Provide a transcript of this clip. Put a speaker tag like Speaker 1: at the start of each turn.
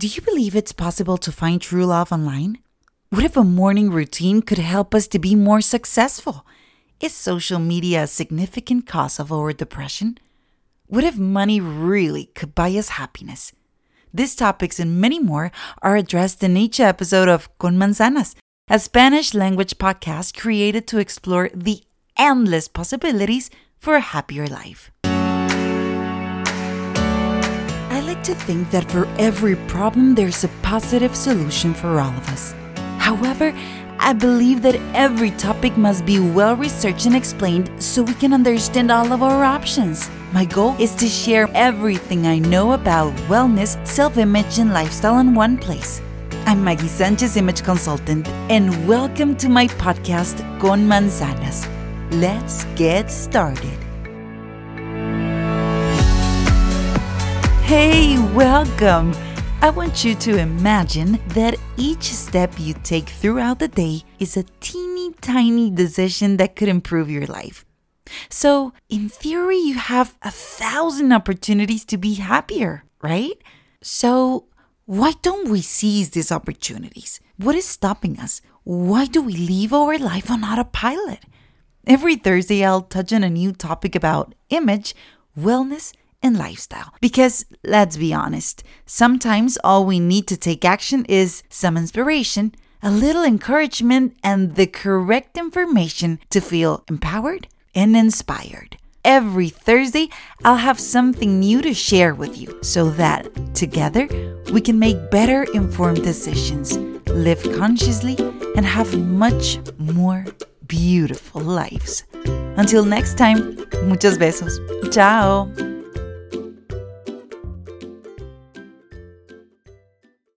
Speaker 1: Do you believe it's possible to find true love online? What if a morning routine could help us to be more successful? Is social media a significant cause of our depression? What if money really could buy us happiness? These topics and many more are addressed in each episode of Con Manzanas, a Spanish language podcast created to explore the endless possibilities for a happier life. Like to think that for every problem, there's a positive solution for all of us. However, I believe that every topic must be well researched and explained so we can understand all of our options. My goal is to share everything I know about wellness, self image, and lifestyle in one place. I'm Maggie Sanchez, image consultant, and welcome to my podcast, Con Manzanas. Let's get started. Hey, welcome! I want you to imagine that each step you take throughout the day is a teeny tiny decision that could improve your life. So, in theory, you have a thousand opportunities to be happier, right? So, why don't we seize these opportunities? What is stopping us? Why do we live our life on autopilot? Every Thursday, I'll touch on a new topic about image, wellness, and lifestyle. Because let's be honest, sometimes all we need to take action is some inspiration, a little encouragement, and the correct information to feel empowered and inspired. Every Thursday, I'll have something new to share with you so that together we can make better informed decisions, live consciously, and have much more beautiful lives. Until next time, muchos besos. Ciao.